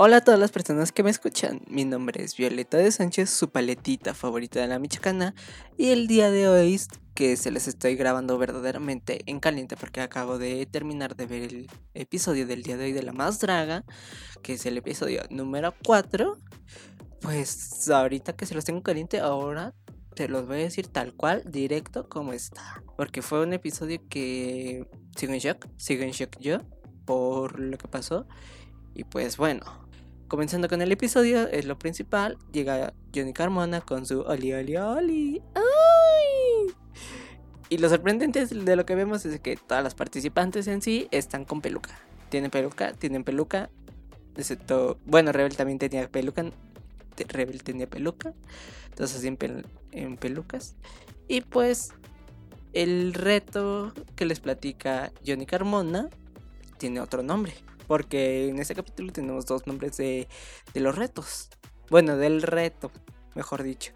Hola a todas las personas que me escuchan. Mi nombre es Violeta de Sánchez, su paletita favorita de la Michoacana. Y el día de hoy, que se les estoy grabando verdaderamente en caliente, porque acabo de terminar de ver el episodio del día de hoy de La Más Draga, que es el episodio número 4. Pues ahorita que se los tengo caliente, ahora te los voy a decir tal cual, directo como está. Porque fue un episodio que sigo en shock, sigo en shock yo por lo que pasó. Y pues bueno, Comenzando con el episodio, es lo principal, llega Johnny Carmona con su Oli Oli Oli. ¡Ay! Y lo sorprendente de lo que vemos es que todas las participantes en sí están con peluca. Tienen peluca, tienen peluca. Excepto, bueno, Rebel también tenía peluca. Rebel tenía peluca. Entonces siempre en pelucas. Y pues el reto que les platica Johnny Carmona tiene otro nombre. Porque en este capítulo tenemos dos nombres de, los retos. Bueno, del reto, mejor dicho.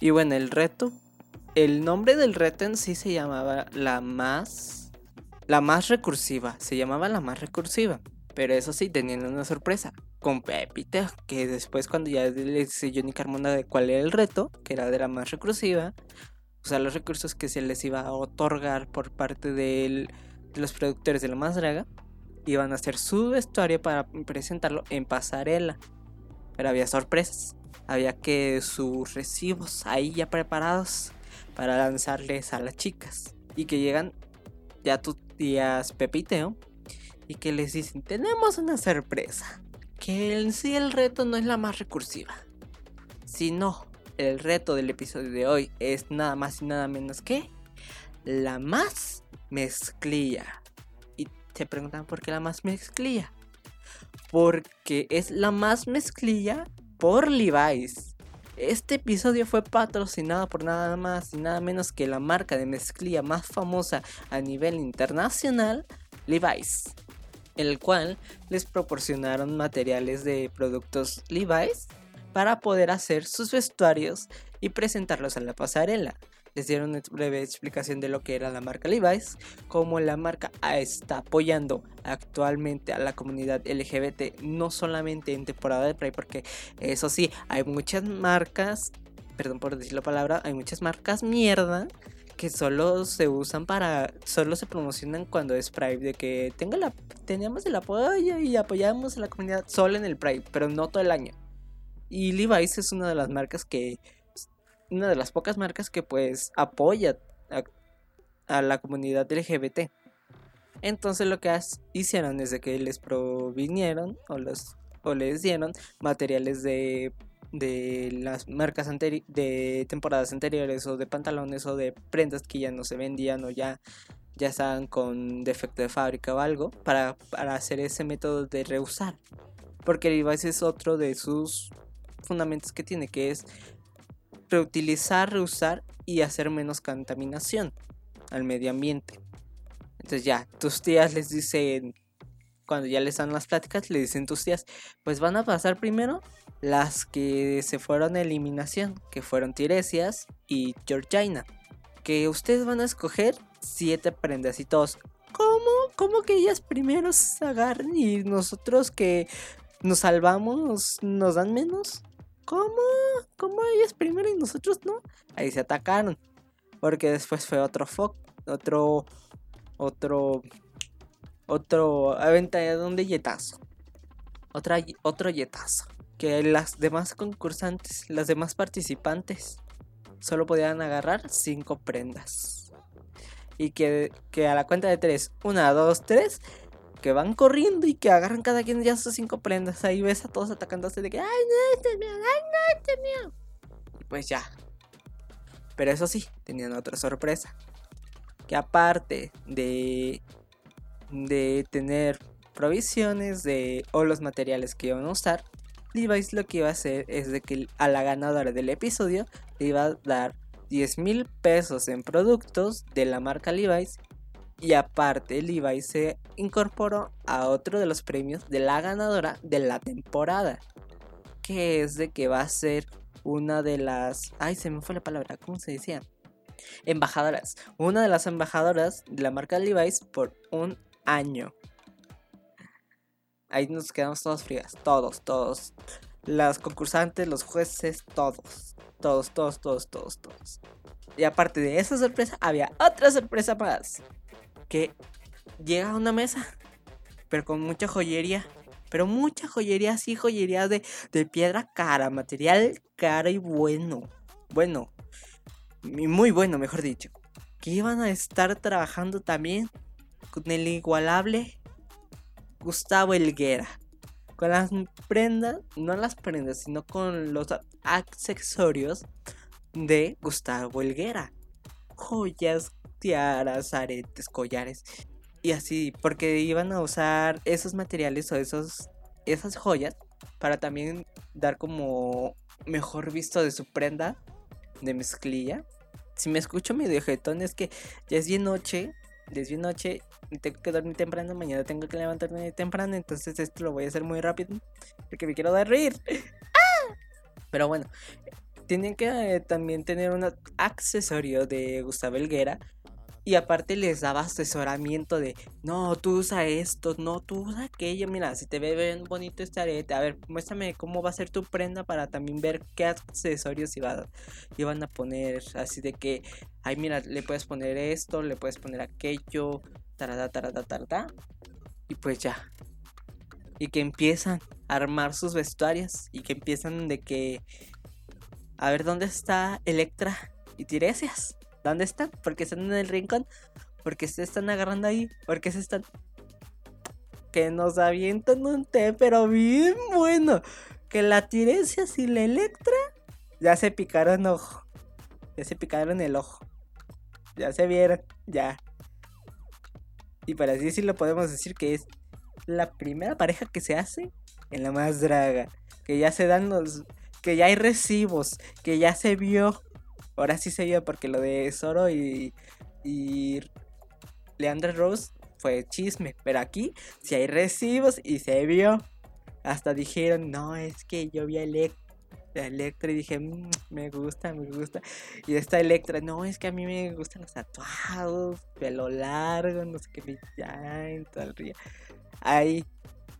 Y bueno, el reto. El nombre del reto en sí se llamaba la más. La más recursiva. Se llamaba la más recursiva. Pero eso sí, tenían una sorpresa. Con Pepita, que después cuando ya le dice Johnny Carmona de cuál era el reto, que era de la más recursiva, o sea, los recursos que se les iba a otorgar por parte de los productores de la más draga, iban a hacer su vestuario para presentarlo en pasarela. Pero había sorpresas. Había que sus recibos ahí ya preparados para lanzarles a las chicas. Y que llegan ya tus días Pepiteo y que les dicen, tenemos una sorpresa. Que en sí el reto no es la más recursiva. Sino el reto del episodio de hoy es nada más y nada menos que la más mezclilla se preguntan por qué la más mezclilla. Porque es la más mezclilla por Levi's. Este episodio fue patrocinado por nada más y nada menos que la marca de mezclilla más famosa a nivel internacional, Levi's, el cual les proporcionaron materiales de productos Levi's para poder hacer sus vestuarios y presentarlos en la pasarela les dieron una breve explicación de lo que era la marca Levi's, cómo la marca está apoyando actualmente a la comunidad LGBT, no solamente en temporada de Pride, porque eso sí, hay muchas marcas, perdón por decir la palabra, hay muchas marcas mierda que solo se usan para, solo se promocionan cuando es Pride, de que tenga la, tenemos el apoyo y apoyamos a la comunidad solo en el Pride, pero no todo el año. Y Levi's es una de las marcas que una de las pocas marcas que pues apoya a, la comunidad LGBT. Entonces lo que hicieron es de que les provinieron o, les dieron materiales de, de las marcas de temporadas anteriores o de pantalones o de prendas que ya no se vendían o ya, ya estaban con defecto de fábrica o algo para, para hacer ese método de reusar. Porque el Levi's es otro de sus fundamentos que tiene, que es reutilizar, reusar y hacer menos contaminación al medio ambiente. Entonces ya, tus tías les dicen, cuando ya les dan las pláticas, le dicen tus tías, pues van a pasar primero las que se fueron a eliminación, que fueron Tiresias y Georgina. Que ustedes van a escoger siete prendas y todos. ¿Cómo? ¿Cómo que ellas primero se agarran y nosotros que nos salvamos nos dan menos? ¿Cómo? ¿Cómo ellas primero y nosotros no? Ahí se atacaron. Porque después fue otro foco, otro, otro, otro aventador de yetazo. Otra, otro yetazo. Que las demás concursantes, las demás participantes, solo podían agarrar cinco prendas. Y que, que a la cuenta de tres, una, dos, tres, que van corriendo y que agarran cada quien ya sus cinco prendas. Ahí ves a todos atacándose de que, ay, no, este es mío, ay, no, este es mío. Y pues ya. Pero eso sí, tenían otra sorpresa. Que aparte de, de tener provisiones de o los materiales que iban a usar, Levi's lo que iba a hacer es de que a la ganadora del episodio le iba a dar 10 mil pesos en productos de la marca Levi's y aparte, Levi se incorporó a otro de los premios de la ganadora de la temporada. Que es de que va a ser una de las... Ay, se me fue la palabra. ¿Cómo se decía? Embajadoras. Una de las embajadoras de la marca Levi's por un año. Ahí nos quedamos todos frías, todos, todos. Las concursantes, los jueces, todos. Todos, todos, todos, todos, todos. Y aparte de esa sorpresa, había otra sorpresa más. Que llega a una mesa, pero con mucha joyería. Pero mucha joyería, sí, joyería de, de piedra cara, material cara y bueno. Bueno, muy bueno, mejor dicho. Que iban a estar trabajando también con el igualable Gustavo Elguera. Con las prendas, no las prendas, sino con los accesorios de Gustavo Elguera. Joyas, tiaras, aretes, collares. Y así, porque iban a usar esos materiales o esos, esas joyas para también dar como mejor visto de su prenda de mezclilla. Si me escucho medio jetón es que ya es bien noche, ya es bien noche tengo que dormir temprano, mañana tengo que levantarme temprano, entonces esto lo voy a hacer muy rápido porque me quiero dar reír. ¡Ah! Pero bueno, tienen que eh, también tener un accesorio de Gustavo Elguera y aparte les daba asesoramiento de, no, tú usa esto, no, tú usa aquello. Mira, si te ve bien bonito este arete, a ver, muéstrame cómo va a ser tu prenda para también ver qué accesorios iba, iban a poner. Así de que, ay, mira, le puedes poner esto, le puedes poner aquello, tarada, tarada, tarada. Y pues ya. Y que empiezan a armar sus vestuarios. Y que empiezan de que, a ver, ¿dónde está Electra y Tiresias? ¿Dónde están? Porque están en el rincón. Porque se están agarrando ahí. Porque se están. Que nos avientan un té, pero bien bueno. Que la Tiresias y la Electra ya se picaron ojo. Ya se picaron el ojo. Ya se vieron. Ya. Y para así decirlo, podemos decir que es la primera pareja que se hace en la más draga. Que ya se dan los. Que ya hay recibos. Que ya se vio Ahora sí se vio porque lo de Zoro y, y Rose fue chisme. Pero aquí si hay recibos y se vio. Hasta dijeron, no, es que yo vi a Electra. y dije, mm, me gusta, me gusta. Y esta Electra, no, es que a mí me gustan los tatuados, pelo largo, no sé qué, ya, en todo el río. Ahí.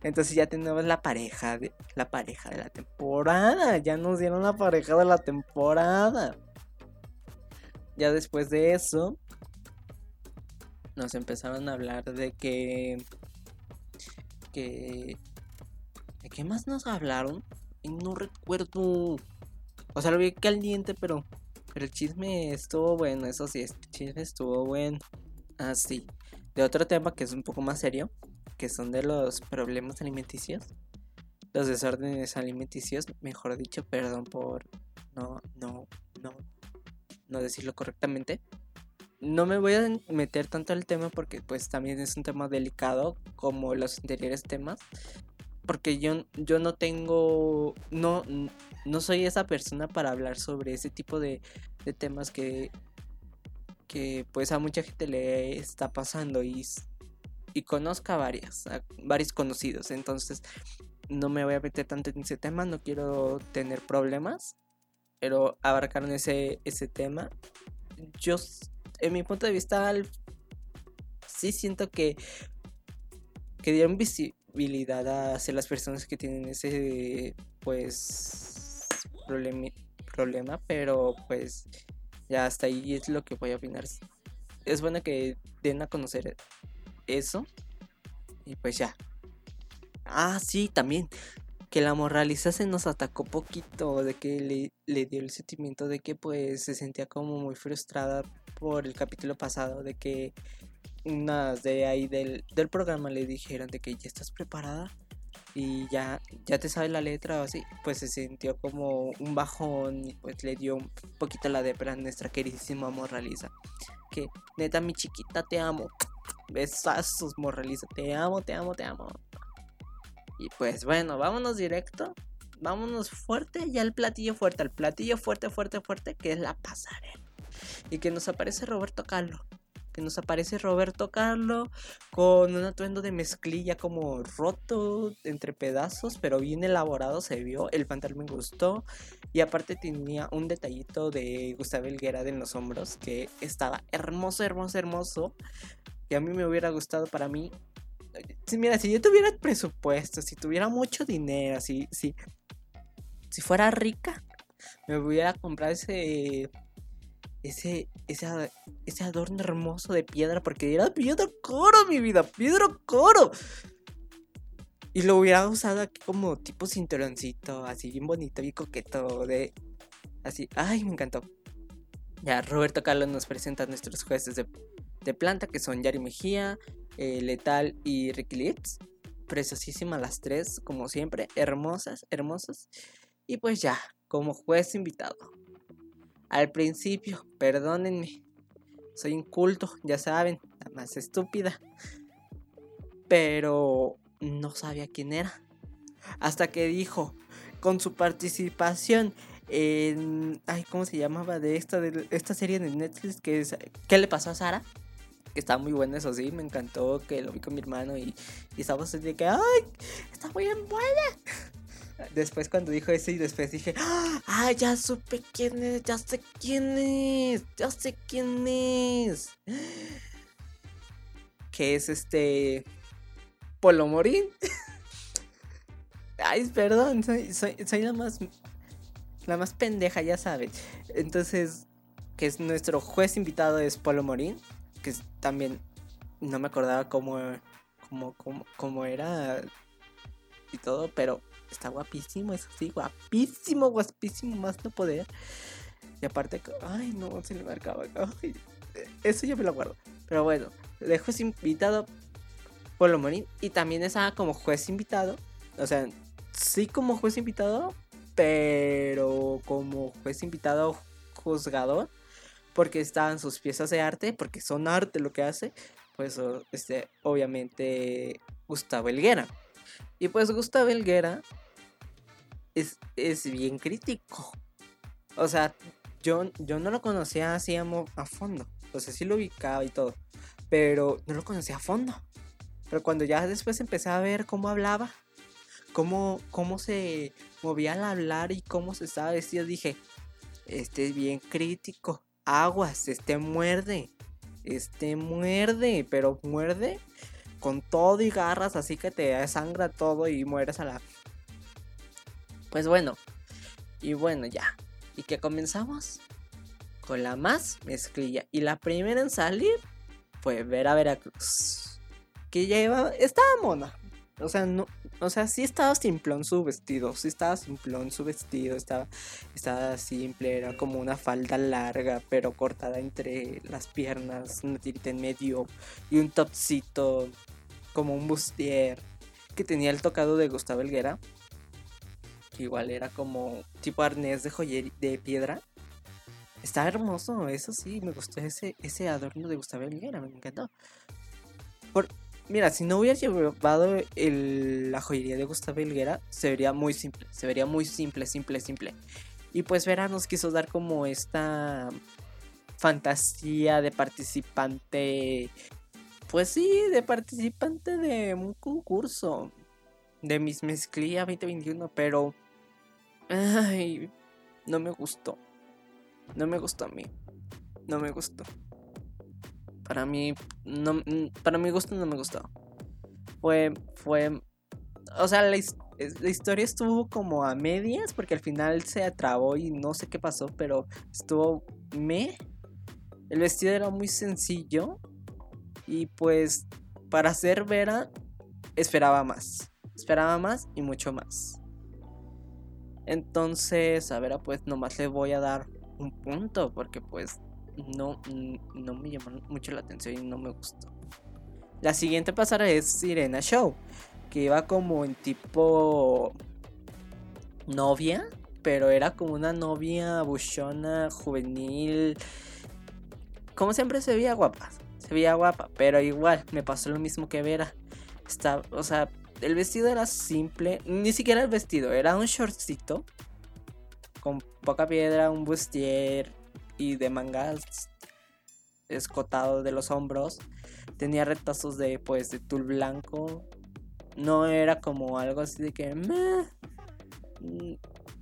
Entonces ya tenemos la pareja de la pareja de la temporada. Ya nos dieron la pareja de la temporada. Ya después de eso, nos empezaron a hablar de que. que. ¿De qué más nos hablaron? no recuerdo. O sea, lo vi caliente, pero. Pero el chisme estuvo bueno, eso sí, el chisme estuvo bueno. Ah, sí. De otro tema que es un poco más serio, que son de los problemas alimenticios. Los desórdenes alimenticios, mejor dicho, perdón por no no decirlo correctamente. No me voy a meter tanto al tema porque pues también es un tema delicado como los anteriores temas. Porque yo, yo no tengo, no, no soy esa persona para hablar sobre ese tipo de, de temas que, que pues a mucha gente le está pasando y, y conozca varias, varios conocidos. Entonces no me voy a meter tanto en ese tema, no quiero tener problemas pero abarcaron ese, ese tema. Yo, en mi punto de vista, sí siento que, que dieron visibilidad hacia las personas que tienen ese, pues, problema, problema, pero pues ya hasta ahí es lo que voy a opinar. Es bueno que den a conocer eso. Y pues ya. Ah, sí, también que la moraliza se nos atacó poquito, de que le, le, dio el sentimiento de que pues se sentía como muy frustrada por el capítulo pasado, de que unas de ahí del, del programa le dijeron de que ya estás preparada y ya, ya te sabes la letra o así, pues se sintió como un bajón y pues le dio un poquito la depra a nuestra queridísima Moraliza. Que neta mi chiquita te amo. Besazos Moraliza, te amo, te amo, te amo. Y pues bueno, vámonos directo. Vámonos fuerte ya al platillo fuerte, al platillo fuerte, fuerte, fuerte, que es la pasarela. Y que nos aparece Roberto Carlos. Que nos aparece Roberto Carlos con un atuendo de mezclilla como roto entre pedazos, pero bien elaborado se vio. El pantalón me gustó. Y aparte tenía un detallito de Gustavo Elguera en los hombros que estaba hermoso, hermoso, hermoso. Y a mí me hubiera gustado para mí mira, si yo tuviera presupuesto, si tuviera mucho dinero, si, si, si fuera rica, me hubiera comprar ese ese, ese, ese adorno hermoso de piedra, porque era piedra coro, mi vida, piedra coro. Y lo hubiera usado aquí como tipo cinturoncito, así bien bonito, bien coqueto, de... Así, ay, me encantó. Ya, Roberto Carlos nos presenta a nuestros jueces de, planta, que son Yari Mejía, eh, Letal y Ricky Litz. Preciosísimas las tres, como siempre, hermosas, hermosas. Y pues ya, como juez invitado. Al principio, perdónenme, soy inculto, ya saben, la más estúpida. Pero no sabía quién era. Hasta que dijo, con su participación en... Ay, ¿cómo se llamaba? De esta, de esta serie de Netflix que es... ¿Qué le pasó a Sara? Que muy buena, eso sí, me encantó que lo vi con mi hermano y, y estábamos de que, ¡ay! Está muy buena. Después cuando dijo eso y después dije, ¡ah! Ya supe quién es, ya sé quién es, ya sé quién es. Que es este... Polo Morín. Ay, perdón, soy, soy, la más. La más pendeja, ya sabes. Entonces, que es nuestro juez invitado es Polo Morín. Que también no me acordaba cómo, cómo, cómo, cómo era y todo, pero está guapísimo, eso sí, guapísimo, guapísimo, más no poder. Y aparte, ay, no, se le marcaba. Ay, eso yo me lo guardo. Pero bueno, de juez invitado Polo Morín. Y también estaba como juez invitado. O sea, sí como juez invitado, pero como juez invitado juzgador. Porque estaban sus piezas de arte, porque son arte lo que hace. Pues este, obviamente Gustavo Elguera. Y pues Gustavo Elguera es, es bien crítico. O sea, yo, yo no lo conocía así a, a fondo. O sea, sí lo ubicaba y todo. Pero no lo conocía a fondo. Pero cuando ya después empecé a ver cómo hablaba, cómo, cómo se movía al hablar y cómo se estaba vestido, dije, este es bien crítico. Aguas, este muerde. Este muerde, pero muerde con todo y garras, así que te sangra todo y mueres a la... Pues bueno, y bueno ya. ¿Y que comenzamos? Con la más mezclilla. Y la primera en salir fue ver a Veracruz que lleva, estaba mona. O sea, no, o sea, sí estaba simplón su vestido, sí estaba simplón su vestido, estaba, estaba simple, era como una falda larga, pero cortada entre las piernas, una tirita en medio y un topcito como un bustier que tenía el tocado de Gustavo Elguera, que igual era como tipo arnés de joyería de piedra. Estaba hermoso, eso sí, me gustó ese, ese adorno de Gustavo Elguera, me encantó. Por, Mira, si no hubiera llevado la joyería de Gustavo Helguera, se vería muy simple. Se vería muy simple, simple, simple. Y pues Vera nos quiso dar como esta fantasía de participante. Pues sí, de participante de un concurso. De Miss Mezclilla 2021. Pero. Ay. No me gustó. No me gustó a mí. No me gustó. Para mí, no, mm, para mi gusto no me gustó. Fue, fue, o sea, la, historia estuvo como a medias porque al final se atrabó y no sé qué pasó, pero estuvo me. El vestido era muy sencillo y pues para ser Vera esperaba más. Esperaba más y mucho más. Entonces, a ver, pues nomás le voy a dar un punto porque pues no, no me llamó mucho la atención y no me gustó. La siguiente pasarela es Sirena Show, que iba como en tipo novia, pero era como una novia buchona, juvenil. Como siempre se veía guapa, se veía guapa, pero igual me pasó lo mismo que Vera. Está, o sea, el vestido era simple, ni siquiera el vestido, era un shortcito con poca piedra, un bustier y de mangas escotado de los hombros. Tenía retazos de pues de tul blanco. No era como algo así de que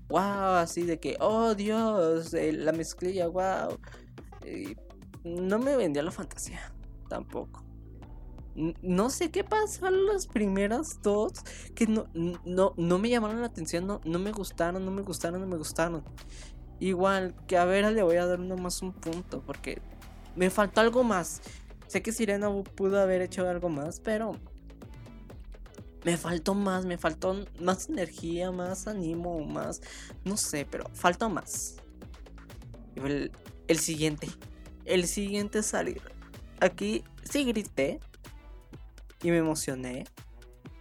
wow, así de que oh Dios, eh, la mezclilla, wow. no me vendía la fantasía tampoco. No sé qué pasó los primeros dos que no, no, no me llamaron la atención, no, no me gustaron, no me gustaron, no me gustaron. Igual que a Vera le voy a dar más un punto porque me faltó algo más. Sé que Sirena pudo haber hecho algo más, pero me faltó más, me faltó más energía, más ánimo, más, no sé, pero faltó más. El, el siguiente, el siguiente salir. Aquí sí grité, y me emocioné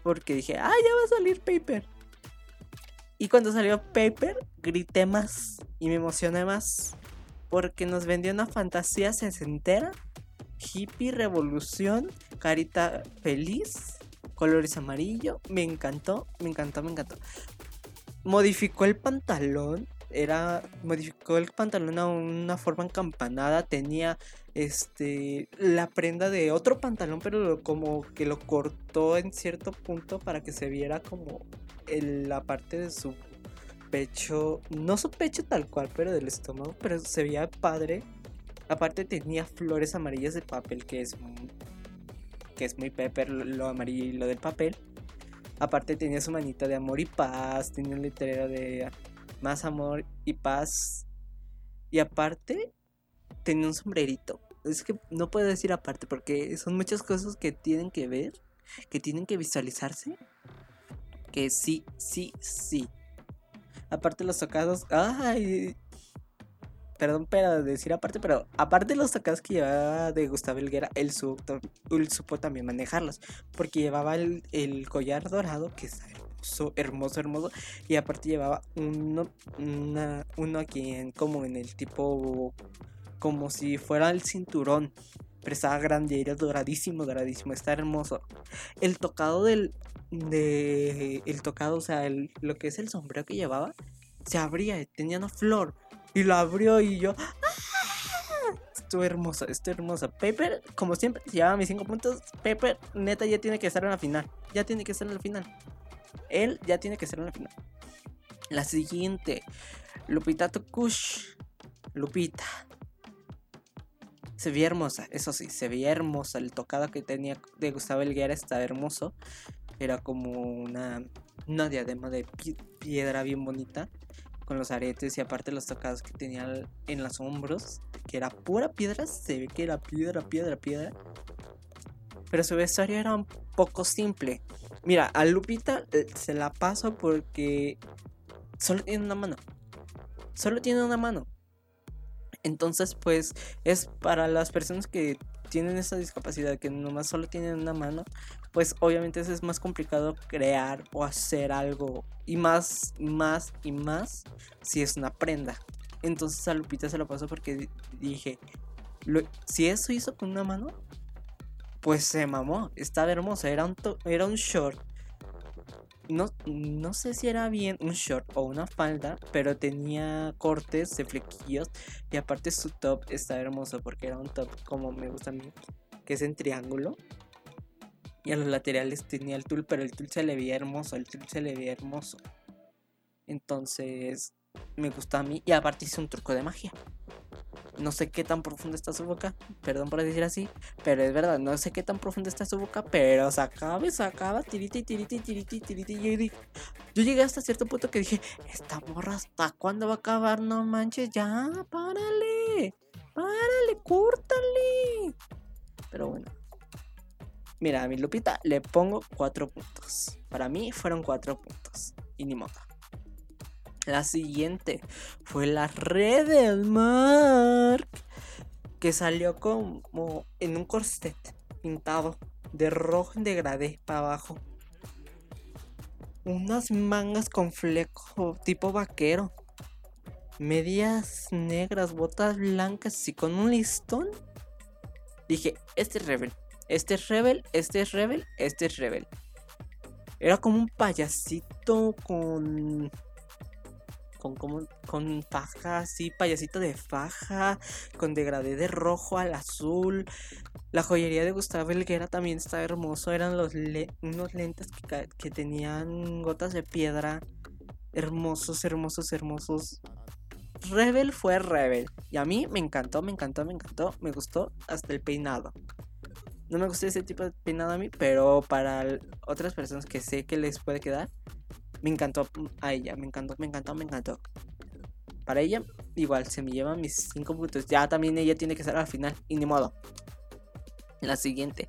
porque dije, ah, ya va a salir Paper. Y cuando salió Paper, grité más y me emocioné más porque nos vendió una fantasía sesentera, hippie, revolución, carita feliz, colores amarillo. Me encantó, me encantó, me encantó. Modificó el pantalón era modificó el pantalón a una forma encampanada, tenía este la prenda de otro pantalón, pero como que lo cortó en cierto punto para que se viera como la parte de su pecho, no su pecho tal cual, pero del estómago, pero se veía padre. Aparte tenía flores amarillas de papel que es que es muy pepper lo amarillo y lo del papel. Aparte tenía su manita de amor y paz, tenía un letrero de más amor y paz. Y aparte, tenía un sombrerito. Es que no puedo decir aparte porque son muchas cosas que tienen que ver, que tienen que visualizarse. Que sí, sí, sí. Aparte los tocados, ay, perdón para decir aparte, pero aparte de los tocados que llevaba de Gustavo Elguera, él supo, también manejarlos, porque llevaba el, el collar dorado, que es hermoso, hermoso. Y aparte llevaba uno, uno aquí en, como en el tipo, como si fuera el cinturón. Pero estaba grande, era doradísimo, doradísimo, está hermoso. El tocado del, de, el tocado, o sea, lo que es el sombrero que llevaba, se abría, tenía una flor. Y lo abrió y yo, ¡Ah! Estuvo hermoso, estuvo hermoso. Pepper, como siempre, llevaba mis 5 puntos. Pepper, neta, ya tiene que estar en la final. Ya tiene que estar en la final. Él ya tiene que ser en la final. La siguiente, Lupita Tokush. Lupita. Se veía hermosa, eso sí, se veía hermosa. El tocado que tenía de Gustavo Elguera estaba hermoso. Era como una, una diadema de piedra bien bonita. Con los aretes y aparte los tocados que tenía en los hombros. Que era pura piedra. Se ve que era piedra, piedra, piedra. Pero su vestuario era un poco simple. Mira, a Lupita eh, se la paso porque solo tiene una mano. Solo tiene una mano. Entonces, pues es para las personas que tienen esa discapacidad, que nomás solo tienen una mano, pues obviamente es más complicado crear o hacer algo. Y más, más y más si es una prenda. Entonces a Lupita se la paso porque dije, si eso hizo con una mano, pues se mamó, estaba hermosa, era un, era un short. No, no sé si era bien un short o una falda, pero tenía cortes de flequillos y aparte su top estaba hermoso porque era un top como me gusta a mí, que es en triángulo. Y a los laterales tenía el tul, pero el tul se le veía hermoso, el tul se le veía hermoso. Entonces, me gusta a mí y aparte hice un truco de magia. No sé qué tan profunda está su boca, perdón por decir así, pero es verdad, no sé qué tan profunda está su boca, pero sacaba y sacaba, tiriti, tiriti, tiriti, tiriti. Yo, llegué hasta cierto punto que dije, esta morra, ¿hasta cuándo va a acabar? No manches, ya, párale, párale, córtale. Pero bueno. Mira, a mi Lupita le pongo cuatro puntos. Para mí fueron cuatro puntos. Y ni modo. La siguiente fue la red del Mark, que salió como en un corset pintado de rojo en degradé para abajo. Unas mangas con fleco tipo vaquero. Medias negras, botas blancas y con un listón. Dije, este es Rebel. Este es Rebel, este es Rebel, este es Rebel. Era como un payasito con con, con faja así, payasito de faja, con degradé de rojo al azul. La joyería de Gustavo Elguera también está hermoso. Eran los unos lentes que, que tenían gotas de piedra. Hermosos, hermosos, hermosos. Rebel fue Rebel. Y a mí me encantó, me encantó, me encantó. Me gustó hasta el peinado. No me gusta ese tipo de peinado a mí, pero para otras personas que sé que les puede quedar, me encantó a ella, me encantó, me encantó, me encantó. Para ella, igual, se me llevan mis 5 puntos. Ya también ella tiene que estar al final, y ni modo. La siguiente,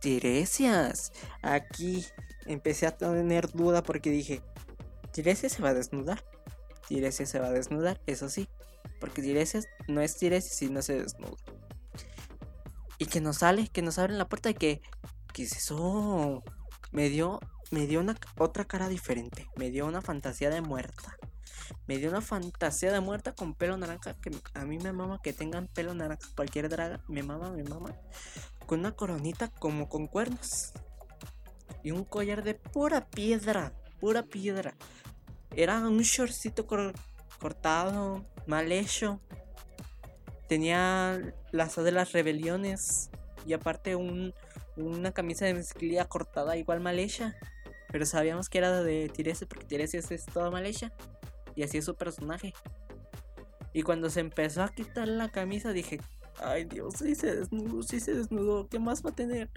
Tiresias. Aquí empecé a tener duda porque dije, Tiresias se va a desnudar. Tiresias se va a desnudar, eso sí. Porque Tiresias no es Tiresias si no se desnuda. Y que nos sale, que nos abren la puerta y que... ¿Qué es eso? Me dio, me dio una, otra cara diferente. Me dio una fantasía de muerta. Me dio una fantasía de muerta con pelo naranja. Que a mí me mama que tengan pelo naranja. Cualquier draga. Me mama, me mama. Con una coronita como con cuernos. Y un collar de pura piedra. Pura piedra. Era un shortcito cortado. Mal hecho tenía lazo de las rebeliones y aparte una camisa de mezclilla cortada igual mal hecha. Pero sabíamos que era de Tiresias porque Tiresias es toda mal hecha. Y así es su personaje. Y cuando se empezó a quitar la camisa dije, ay Dios, sí se desnudó, sí se desnudó, ¿qué más va a tener?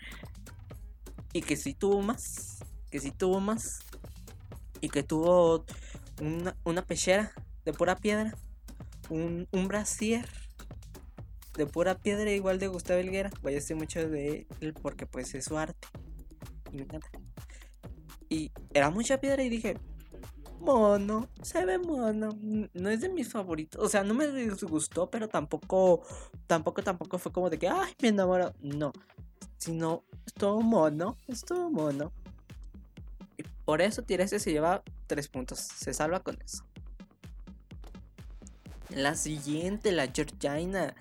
Y que sí tuvo más, que sí tuvo más. Y que tuvo una, una pechera de pura piedra, un, un brasier de pura piedra igual de Gustavo Helguera. Voy a decir mucho de él porque pues es su arte. Me encanta. Y era mucha piedra y dije, mono, se ve mono. No es de mis favoritos. O sea, no me disgustó, pero tampoco, tampoco, tampoco fue como de que, ay, me enamoro. No. Sino, es todo mono, es todo mono. Y por eso Tirese se lleva tres puntos. Se salva con eso. La siguiente, la Georgina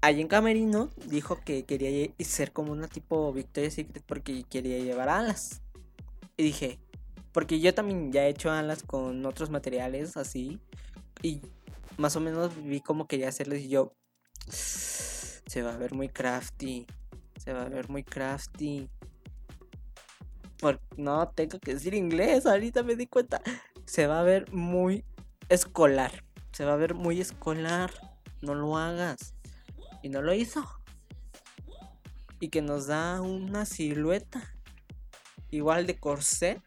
allí en Camerino dijo que quería ser como una tipo Victoria's Secret porque quería llevar alas. Y dije, porque yo también ya he hecho alas con otros materiales así. Y más o menos vi cómo quería hacerles y yo... Se va a ver muy crafty. Se va a ver muy crafty. Porque no tengo que decir inglés, ahorita me di cuenta. Se va a ver muy escolar. Se va a ver muy escolar. No lo hagas y no lo hizo. Y que nos da una silueta igual de corset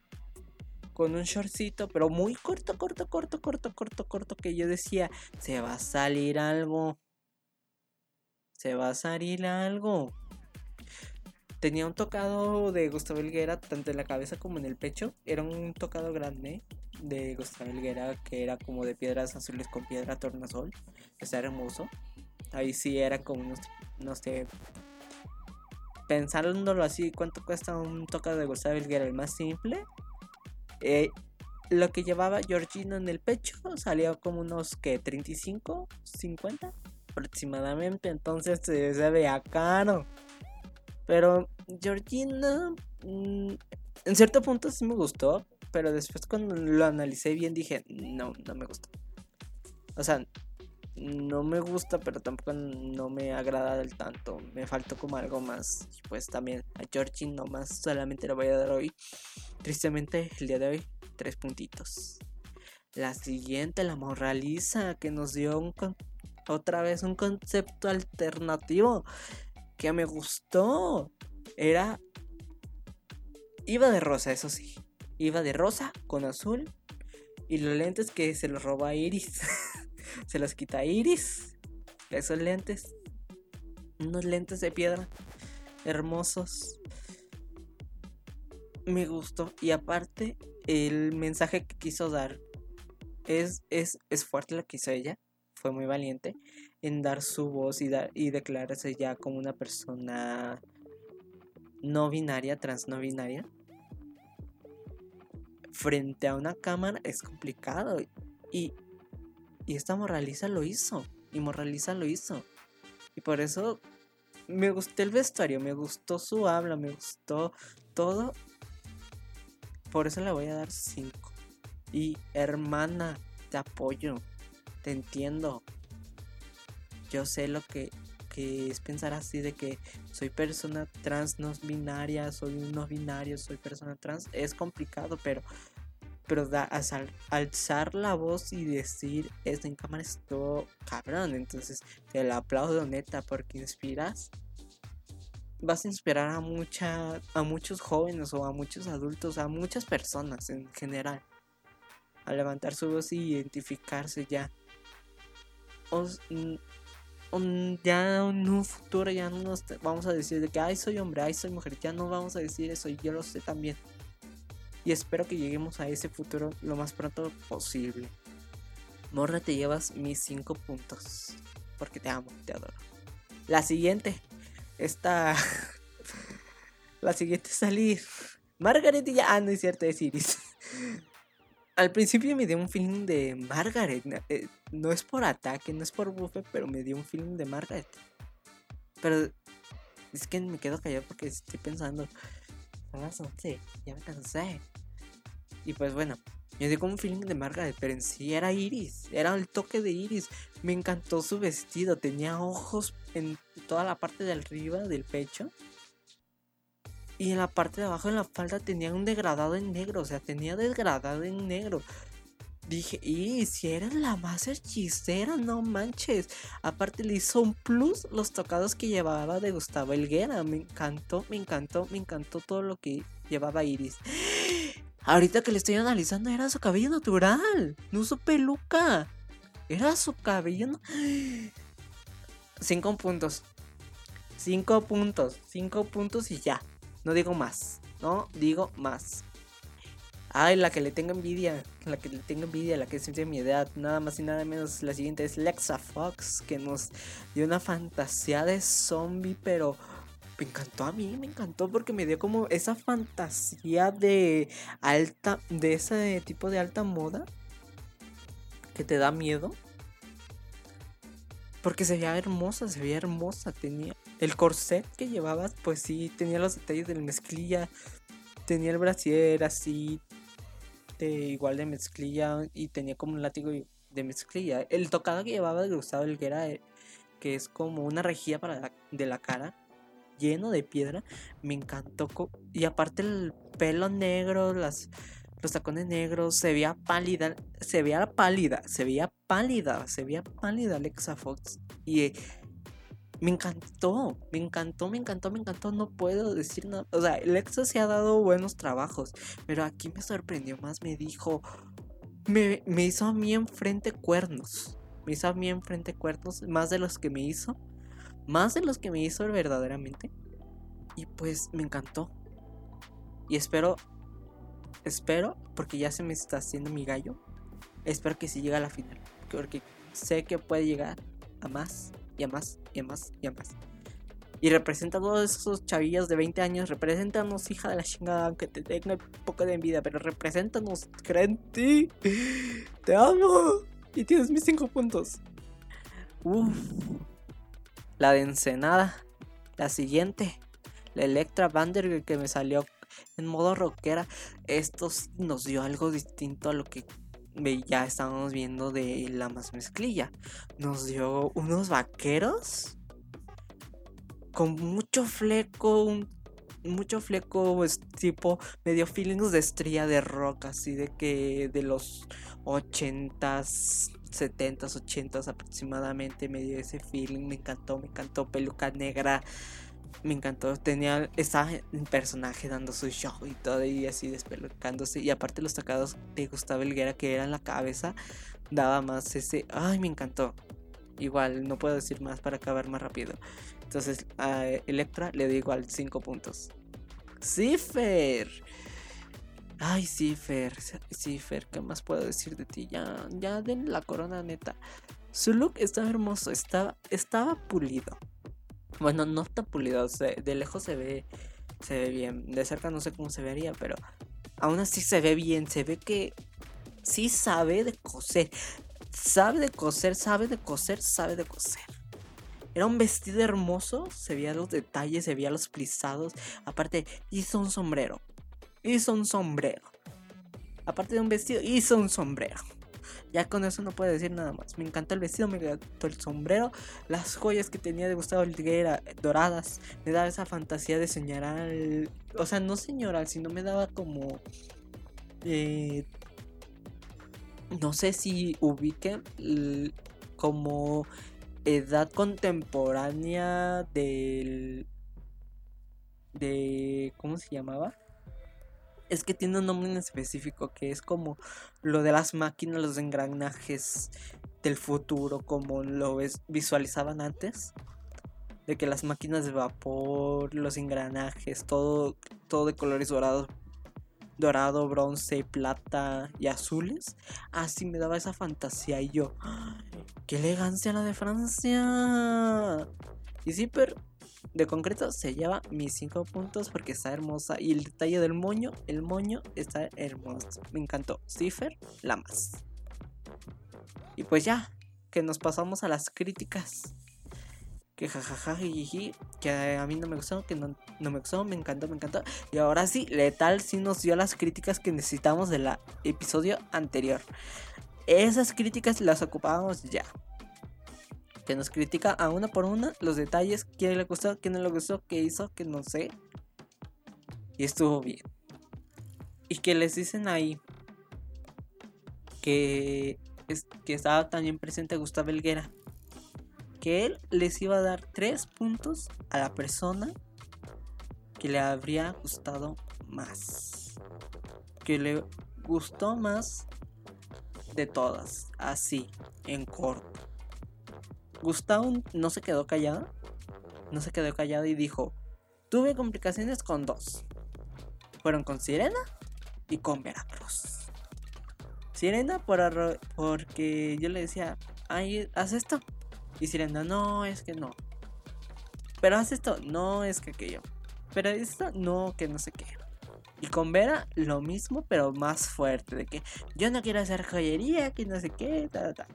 con un shortcito, pero muy corto, corto, corto, corto, corto, corto, que yo decía, se va a salir algo. Se va a salir algo. Tenía un tocado de Gustavo Helguera, tanto en la cabeza como en el pecho. Era un tocado grande de Gustavo Helguera, que era como de piedras azules con piedra tornasol. Está hermoso. Ahí sí era como, no sé, pensándolo así, ¿cuánto cuesta un tocado de Gustavo Helguera? El más simple. Eh, lo que llevaba Georgino en el pecho salía como unos que 35, 50 aproximadamente. Entonces se, veía caro. Pero Georgina, mm, en cierto punto sí me gustó. Pero después cuando lo analicé bien dije, no, no me gustó. O sea, no me gusta, pero tampoco no me agrada del tanto. Me faltó como algo más. Pues también a Georgie nomás solamente lo voy a dar hoy. Tristemente, el día de hoy, tres puntitos. La siguiente, la moraliza, que nos dio un otra vez un concepto alternativo que me gustó. Era. Iba de rosa, eso sí. Iba de rosa con azul. Y los lentes que se los roba Iris. se los quita Iris. Esos lentes. Unos lentes de piedra. Hermosos. Me gustó. Y aparte, el mensaje que quiso dar es, es, es fuerte lo que hizo ella. Fue muy valiente en dar su voz y, dar, y declararse ya como una persona no binaria, trans no binaria. Frente a una cámara es complicado. Y y esta Moraliza lo hizo. Y Moraliza lo hizo. Y por eso me gustó el vestuario, me gustó su habla, me gustó todo. Por eso le voy a dar 5. Y hermana, te apoyo. Te entiendo. Yo sé lo que, que es pensar así de que soy persona trans no binaria, soy no binario, soy persona trans. Es complicado, pero pero alzar la voz y decir esto en cámara es todo cabrón. Entonces te lo aplaudo neta porque inspiras. vas a inspirar a mucha, a muchos jóvenes o a muchos adultos, a muchas personas en general, a levantar su voz y identificarse ya. ya en un futuro ya no nos vamos a decir de que ay soy hombre, ay soy mujer, ya no vamos a decir eso y yo lo sé también. Y espero que lleguemos a ese futuro lo más pronto posible. Morra, te llevas mis 5 puntos. Porque te amo, te adoro. La siguiente. Esta. La siguiente salir. Margaret y ya. Ah, no es cierto, es Iris. Al principio me dio un feeling de Margaret. Eh, no es por ataque, no es por buffet, pero me dio un feeling de Margaret. Pero es que me quedo callado porque estoy pensando. Son las ya me cansé. Y pues bueno, me como un feeling de Margaret, pero en sí era Iris, era el toque de Iris. Me encantó su vestido, tenía ojos en toda la parte de arriba del pecho. Y en la parte de abajo en la falda tenía un degradado en negro, o sea, tenía degradado en negro. Dije, y si eres la más hechicera, no manches. Aparte le hizo un plus los tocados que llevaba de Gustavo Elguera. Me encantó, me encantó, me encantó todo lo que llevaba Iris. Ahorita que le estoy analizando, era su cabello natural. No su peluca. Era su cabello. Cinco puntos. Cinco puntos. Cinco puntos y ya. No digo más. No digo más. Ay, la que le tengo envidia. La que le tengo envidia, la que siente mi edad. Nada más y nada menos. La siguiente es Lexa Fox. Que nos dio una fantasía de zombie, pero me encantó a mí, me encantó porque me dio como esa fantasía de alta, de ese tipo de alta moda que te da miedo. Porque se veía hermosa, se veía hermosa, tenía el corset que llevabas, pues sí, tenía los detalles del mezclilla, tenía el brasier así, de, igual de mezclilla y tenía como un látigo de mezclilla. El tocado que llevaba de Gustavo Elguera, eh, que es como una rejilla para de la cara, lleno de piedra. Me encantó. Y aparte el pelo negro, las, los tacones negros, se veía pálida. Se veía pálida, se veía pálida, se veía pálida Alexa Fox. Y me encantó, me encantó, me encantó, me encantó. No puedo decir nada. O sea, Alexa se ha dado buenos trabajos. Pero aquí me sorprendió más. Me dijo. Me, me hizo a mí enfrente cuernos. Me hizo a mí enfrente cuernos. Más de los que me hizo más de los que me hizo verdaderamente. Y pues me encantó. Y espero, espero, porque ya se me está haciendo mi gallo. Espero que si llega a la final. Porque sé que puede llegar a más y a más y a más y a más. Y representa a todos esos chavillos de 20 años. Representanos, hija de la chingada, aunque te tenga un poco de envidia. Pero representanos, creen ti. Te amo. Y tienes mis 5 puntos. Uff la de Ensenada, la siguiente, la Electra Vanderbilt que me salió en modo rockera. Esto nos dio algo distinto a lo que ya estábamos viendo de la más mezclilla. Nos dio unos vaqueros con mucho fleco, mucho fleco, pues, tipo medio feelings de estrella de rock, así de que de los ochentas 70s, 80s aproximadamente, me dio ese feeling, me encantó, me encantó, peluca negra, me encantó, tenía, estaba personaje dando su show y todo y así despelucándose y aparte los tocados de Gustavo Elguera que era en la cabeza, daba más ese, ay, me encantó. Igual, no puedo decir más para acabar más rápido. Entonces, a Electra le doy igual 5 puntos. Cifer. Ay, sí, Fer, ¿qué más puedo decir de ti? Ya, ya den la corona neta. Su look estaba hermoso, estaba, estaba pulido. Bueno, no está pulido, de lejos se ve, se ve bien. De cerca no sé cómo se vería, pero aún así se ve bien. Se ve que sí sabe de coser. Sabe de coser, sabe de coser, sabe de coser. Era un vestido hermoso, se veía los detalles, se veía los plisados. Aparte, hizo un sombrero hizo un sombrero. Aparte de un vestido, hizo un sombrero. Ya con eso no puedo decir nada más. Me encantó el vestido, me encantó el sombrero. Las joyas que tenía de Gustavo Liguera, doradas. Me daba esa fantasía de señoral. O sea, no señoral, sino me daba como. Eh, no sé si ubiquen como edad contemporánea del de ¿cómo se llamaba? Es que tiene un nombre en específico que es como lo de las máquinas, los engranajes del futuro, como lo visualizaban antes. De que las máquinas de vapor, los engranajes, todo, todo de colores dorados, dorado, bronce, plata y azules. Así me daba esa fantasía y yo, ¡qué elegancia la de Francia! Y sí, pero de concreto se lleva mis 5 puntos porque está hermosa. Y el detalle del moño, el moño está hermoso. Me encantó. Cipher, la más. Y pues ya, que nos pasamos a las críticas. Que jajaja, que a mí no me gustó, que no, no, me gustó, me encantó, me encantó. Y ahora sí, Letal sí nos dio las críticas que necesitamos del episodio anterior. Esas críticas las ocupábamos ya que nos critica a una por una los detalles, quién le gustó, quién no le gustó, qué hizo, que no sé. Y estuvo bien. Y que les dicen ahí que, es, que estaba también presente Gustavo Helguera. Que él les iba a dar tres puntos a la persona que le habría gustado más. Que le gustó más de todas. Así, en corto. Gustavo no se quedó callado. No se quedó callado y dijo, tuve complicaciones con dos. Fueron con Sirena y con Veracruz. Sirena por porque yo le decía, ay, haz esto. Y Sirena, no, es que no. Pero haz esto, no, es que aquello. Pero esto, no, que no sé qué. Y con Vera lo mismo, pero más fuerte. De que yo no quiero hacer joyería, que no sé qué, tal, tal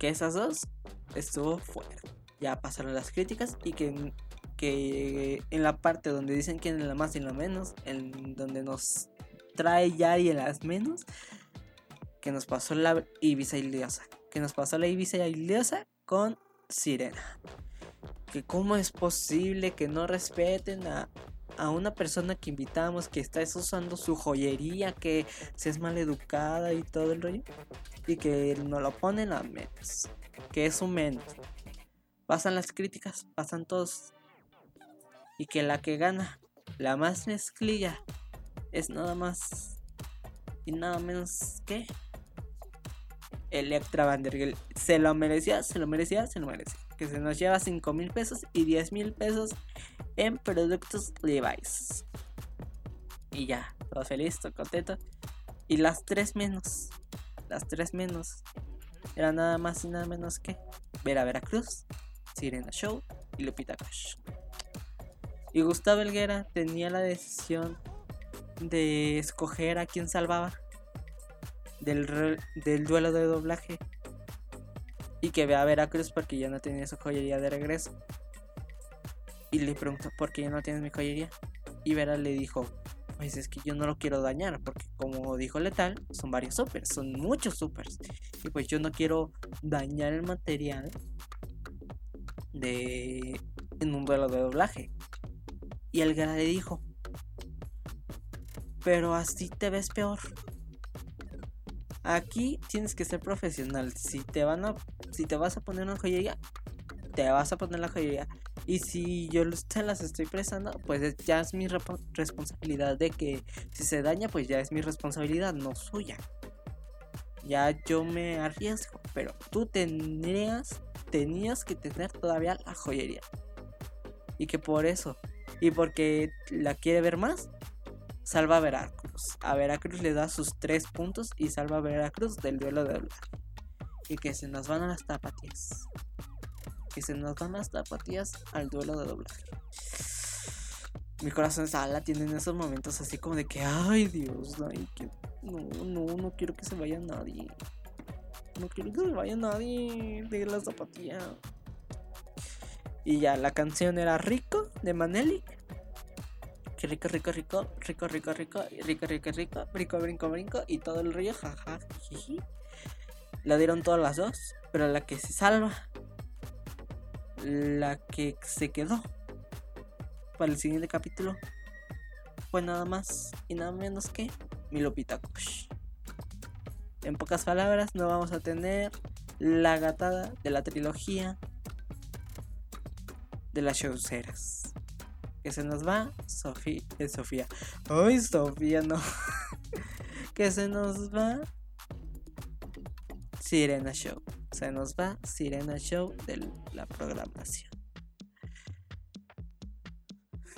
que esas dos estuvo fuera. Ya pasaron las críticas y que, que en la parte donde dicen quién es la más y la menos, en donde nos trae ya y en las menos, que nos pasó la Ibiza Iliosa. Que nos pasó la Ibiza Iliosa con Sirena. Que cómo es posible que no respeten a, a una persona que invitamos que está usando su joyería, que se es mal educada y todo el rollo, y que no lo ponen a menos, que es un menos. Pasan las críticas, pasan todos, y que la que gana, la más mezclilla, es nada más y nada menos que Electra Vandergel. Se lo merecía, se lo merecía, se lo merecía. Que se nos lleva 5 mil pesos y 10 mil pesos en productos Levi's. Y ya, todo feliz, todo contento. Y las tres menos, las tres menos, era nada más y nada menos que Vera Veracruz, Sirena Show y Lupita Cash. Y Gustavo Helguera tenía la decisión de escoger a quién salvaba del, del duelo de doblaje. Y que vea a Veracruz porque ya no tenía su joyería de regreso. Y le preguntó, ¿por qué ya no tienes mi joyería? Y Vera le dijo, pues es que yo no lo quiero dañar, porque como dijo Letal, son varios supers, son muchos supers. Y pues yo no quiero dañar el material de en un duelo de doblaje. Y el Gara le dijo, pero así te ves peor. Aquí tienes que ser profesional. Si te van a, si te vas a poner una joyería, te vas a poner la joyería. Y si yo te las estoy prestando, pues ya es mi responsabilidad de que si se daña, pues ya es mi responsabilidad, no suya. Ya yo me arriesgo, pero tú tendrías, tenías que tener todavía la joyería. Y que por eso, y porque la quiere ver más, salva a Veracruz. A Veracruz le da sus tres puntos y salva a Veracruz del duelo de doblaje. Y que se nos van a las tapatías que se nos dan las zapatillas al duelo de doblaje. Mi corazón sala tiene en esos momentos así como de que, ay Dios, no, no, no quiero que se vaya nadie. No quiero que se vaya nadie de la zapatilla. Y ya, la canción era Rico de Maneli. Que rico, rico, rico, rico, rico, rico, rico, rico, rico, rico, brinco, brinco y todo el rollo, jaja, jiji. La dieron todas las dos, pero la que se salva la que se quedó para el siguiente capítulo fue nada más y nada menos que Milopita En pocas palabras, no vamos a tener la gatada de la trilogía de las showceras. Que se nos va Sofía. Eh, Sofía. Ay, Sofía, no. que se nos va Sirena Show. Se nos va Sirena Show de la programación.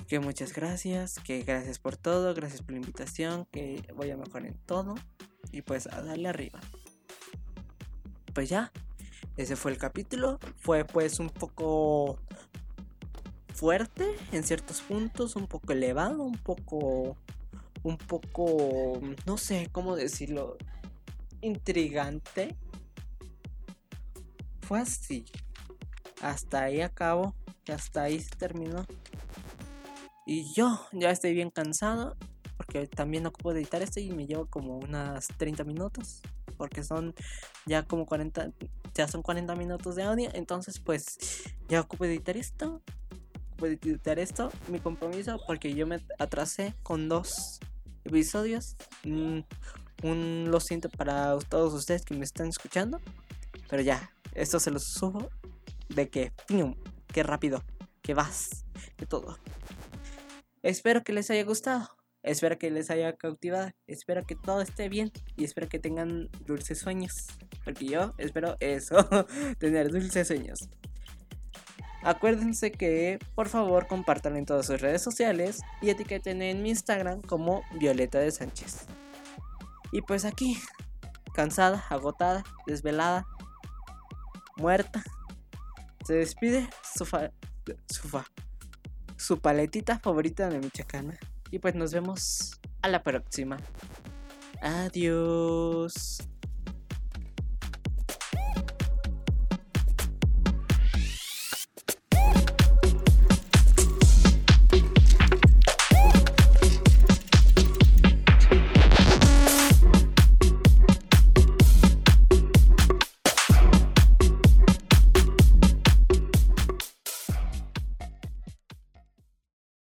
Que muchas gracias, que gracias por todo, gracias por la invitación, que voy a mejorar en todo y pues a darle arriba. Pues ya, ese fue el capítulo. Fue pues un poco fuerte en ciertos puntos, un poco elevado, un poco, un poco, no sé cómo decirlo, intrigante. Fue así. Hasta ahí acabo, hasta ahí se terminó. Y yo ya estoy bien cansado porque también ocupo de editar esto y me llevo como unas 30 minutos porque son ya como 40 ya son 40 minutos de audio entonces pues ya ocupo de editar esto de editar esto mi compromiso porque yo me atrasé con dos episodios mm, un lo siento para todos ustedes que me están escuchando pero ya esto se los subo de que ¡pum! qué rápido que vas que todo espero que les haya gustado Espero que les haya cautivado. Espero que todo esté bien. Y espero que tengan dulces sueños. Porque yo espero eso. tener dulces sueños. Acuérdense que por favor compartan en todas sus redes sociales. Y etiqueten en mi Instagram como Violeta de Sánchez. Y pues aquí. Cansada, agotada, desvelada. Muerta. Se despide su fa, su, paletita favorita de Michoacana. Y pues nos vemos a la próxima. Adiós.